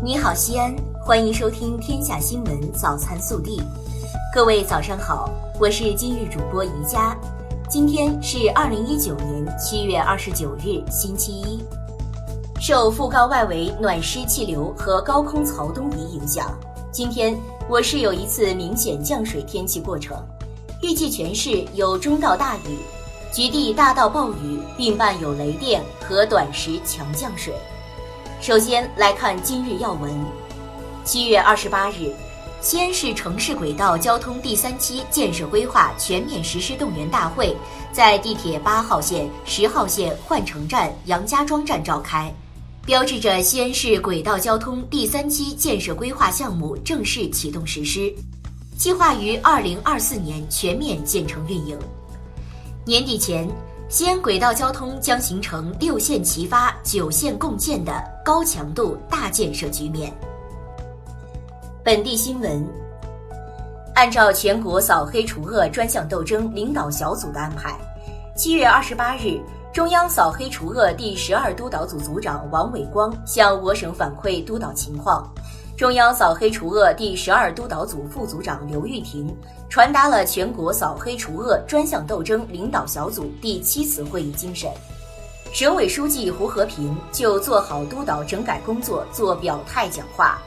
你好，西安，欢迎收听《天下新闻早餐速递》。各位早上好，我是今日主播宜佳。今天是二零一九年七月二十九日，星期一。受副高外围暖湿气流和高空槽东移影响，今天我市有一次明显降水天气过程，预计全市有中到大雨，局地大到暴雨，并伴有雷电和短时强降水。首先来看今日要闻。七月二十八日，西安市城市轨道交通第三期建设规划全面实施动员大会在地铁八号线、十号线换乘站、杨家庄站召开，标志着西安市轨道交通第三期建设规划项目正式启动实施，计划于二零二四年全面建成运营。年底前。西安轨道交通将形成六线齐发、九线共建的高强度大建设局面。本地新闻：按照全国扫黑除恶专项斗争领导小组的安排，七月二十八日，中央扫黑除恶第十二督导组组长王伟光向我省反馈督导情况。中央扫黑除恶第十二督导组副组长刘玉婷传达了全国扫黑除恶专项斗争领导小组第七次会议精神。省委书记胡和平就做好督导整改工作做表态讲话。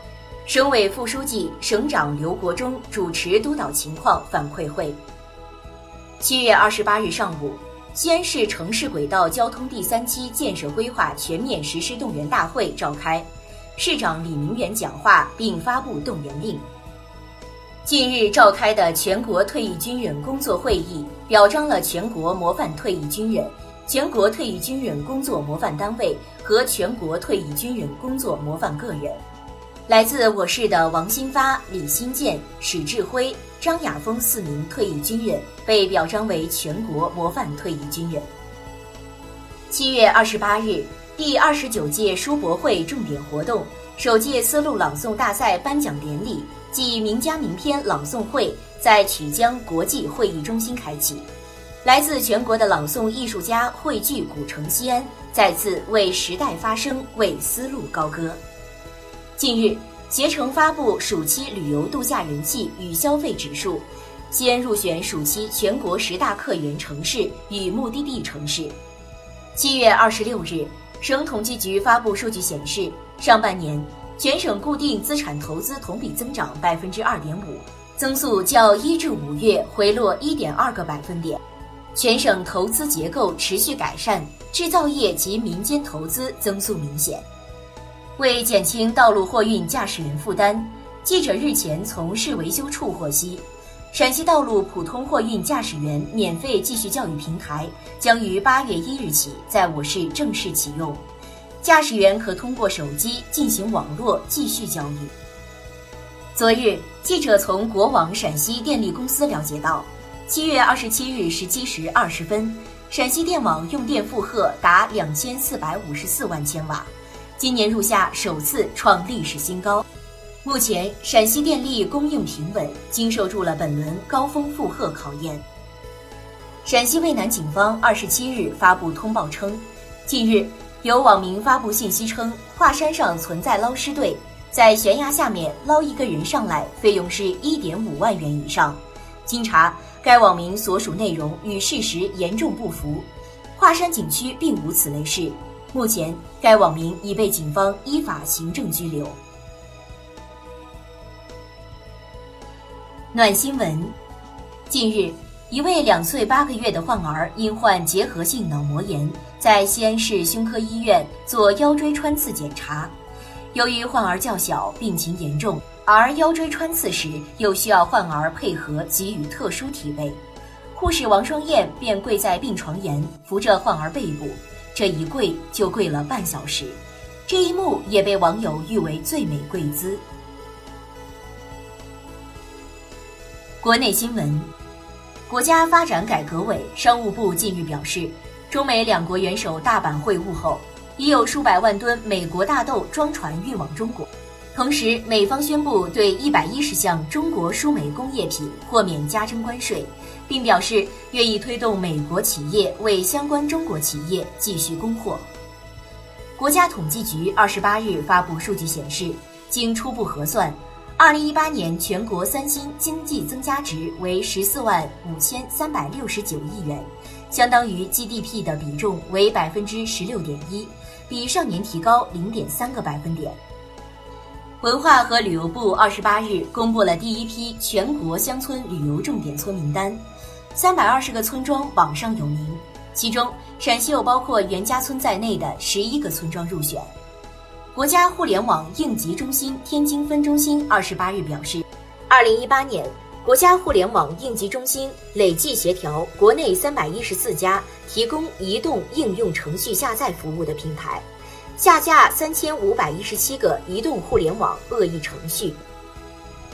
省委副书记、省长刘国中主持督导情况反馈会。七月二十八日上午，西安市城市轨道交通第三期建设规划全面实施动员大会召开。市长李明远讲话并发布动员令。近日召开的全国退役军人工作会议，表彰了全国模范退役军人、全国退役军人工作模范单位和全国退役军人工作模范个人。来自我市的王新发、李新建、史志辉、张亚峰四名退役军人被表彰为全国模范退役军人。七月二十八日。第二十九届书博会重点活动，首届丝路朗诵大赛颁奖典礼暨名家名篇朗诵会在曲江国际会议中心开启。来自全国的朗诵艺术家汇聚古城西安，再次为时代发声，为丝路高歌。近日，携程发布暑期旅游度假人气与消费指数，西安入选暑期全国十大客源城市与目的地城市。七月二十六日。省统计局发布数据显示，上半年全省固定资产投资同比增长百分之二点五，增速较一至五月回落一点二个百分点。全省投资结构持续改善，制造业及民间投资增速明显。为减轻道路货运驾驶员负担，记者日前从市维修处获悉。陕西道路普通货运驾驶员免费继续教育平台将于八月一日起在我市正式启用，驾驶员可通过手机进行网络继续教育。昨日，记者从国网陕西电力公司了解到，七月二十七日十七时二十分，陕西电网用电负荷达两千四百五十四万千瓦，今年入夏首次创历史新高。目前，陕西电力供应平稳，经受住了本轮高峰负荷考验。陕西渭南警方二十七日发布通报称，近日有网民发布信息称，华山上存在捞尸队，在悬崖下面捞一个人上来，费用是一点五万元以上。经查，该网民所属内容与事实严重不符，华山景区并无此类事。目前，该网民已被警方依法行政拘留。暖新闻：近日，一位两岁八个月的患儿因患结核性脑膜炎，在西安市胸科医院做腰椎穿刺检查。由于患儿较小，病情严重，而腰椎穿刺时又需要患儿配合给予特殊体位，护士王双燕便跪在病床沿，扶着患儿背部，这一跪就跪了半小时。这一幕也被网友誉为最美跪姿。国内新闻，国家发展改革委、商务部近日表示，中美两国元首大阪会晤后，已有数百万吨美国大豆装船运往中国。同时，美方宣布对一百一十项中国输美工业品豁免加征关税，并表示愿意推动美国企业为相关中国企业继续供货。国家统计局二十八日发布数据显示。经初步核算，二零一八年全国三星经济增加值为十四万五千三百六十九亿元，相当于 GDP 的比重为百分之十六点一，比上年提高零点三个百分点。文化和旅游部二十八日公布了第一批全国乡村旅游重点村名单，三百二十个村庄榜上有名，其中陕西有包括袁家村在内的十一个村庄入选。国家互联网应急中心天津分中心二十八日表示，二零一八年，国家互联网应急中心累计协调国内三百一十四家提供移动应用程序下载服务的平台。下架三千五百一十七个移动互联网恶意程序。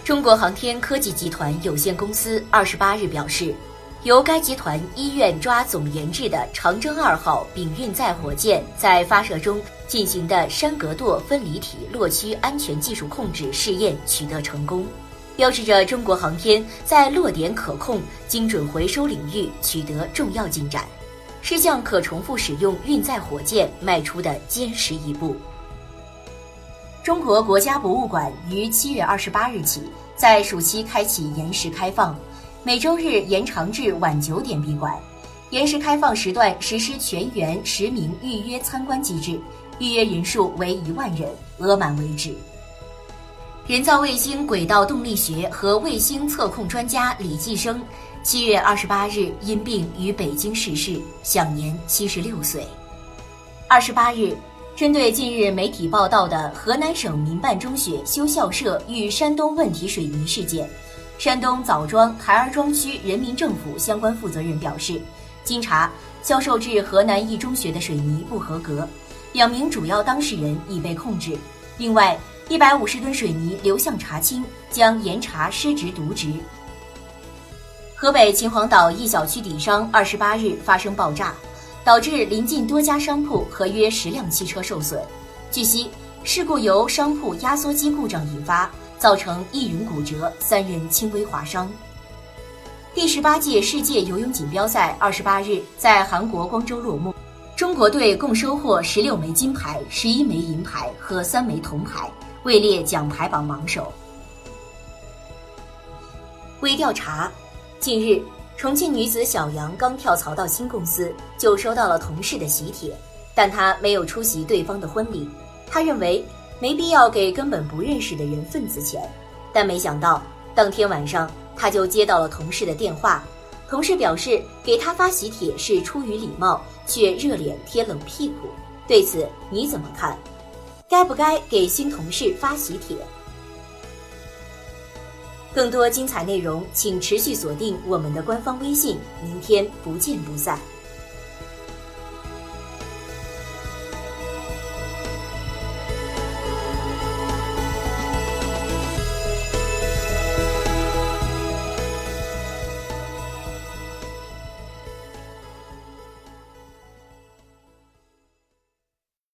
中国航天科技集团有限公司二十八日表示，由该集团医院抓总研制的长征二号丙运载火箭在发射中进行的山格垛分离体落区安全技术控制试验取得成功，标志着中国航天在落点可控、精准回收领域取得重要进展。是向可重复使用运载火箭迈出的坚实一步。中国国家博物馆于七月二十八日起在暑期开启延时开放，每周日延长至晚九点闭馆。延时开放时段实施全员实名预约参观机制，预约人数为一万人，额满为止。人造卫星轨道动力学和卫星测控专家李继生。七月二十八日因病于北京逝世，享年七十六岁。二十八日，针对近日媒体报道的河南省民办中学修校舍遇山东问题水泥事件，山东枣庄台儿庄区人民政府相关负责人表示，经查，销售至河南一中学的水泥不合格，两名主要当事人已被控制。另外，一百五十吨水泥流向查清，将严查失职渎职。河北秦皇岛一小区底商二十八日发生爆炸，导致临近多家商铺和约十辆汽车受损。据悉，事故由商铺压缩机故障引发，造成一人骨折，三人轻微划伤。第十八届世界游泳锦标赛二十八日在韩国光州落幕，中国队共收获十六枚金牌、十一枚银牌和三枚铜牌，位列奖牌榜榜首。微调查。近日，重庆女子小杨刚跳槽到新公司，就收到了同事的喜帖，但她没有出席对方的婚礼。她认为没必要给根本不认识的人份子钱，但没想到当天晚上，他就接到了同事的电话。同事表示给他发喜帖是出于礼貌，却热脸贴冷屁股。对此你怎么看？该不该给新同事发喜帖？更多精彩内容，请持续锁定我们的官方微信。明天不见不散。